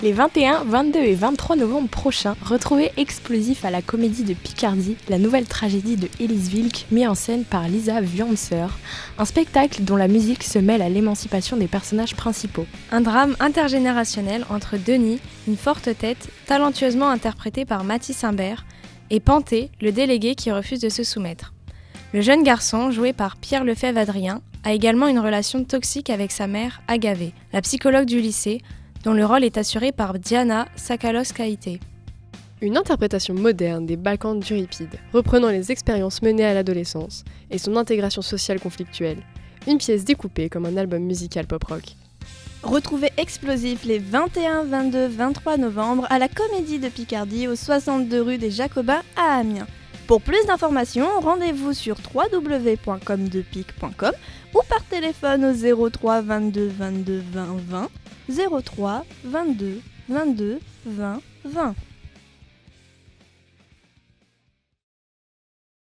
Les 21, 22 et 23 novembre prochains, retrouvez Explosif à la Comédie de Picardie, la nouvelle tragédie de Elise Wilk, mise en scène par Lisa Viancer, un spectacle dont la musique se mêle à l'émancipation des personnages principaux. Un drame intergénérationnel entre Denis, une forte tête, talentueusement interprétée par Mathis Imbert, et Panté, le délégué qui refuse de se soumettre. Le jeune garçon, joué par Pierre Lefebvre-Adrien, a également une relation toxique avec sa mère, Agave, la psychologue du lycée, dont le rôle est assuré par Diana Sakalos-Kaité. Une interprétation moderne des Balkans d'Euripide, reprenant les expériences menées à l'adolescence et son intégration sociale conflictuelle. Une pièce découpée comme un album musical pop-rock. Retrouvez Explosif les 21, 22, 23 novembre à la Comédie de Picardie au 62 rue des Jacobins à Amiens. Pour plus d'informations, rendez-vous sur www.comdepic.com ou par téléphone au 03 22 22 20 20 03 22 22 20 20.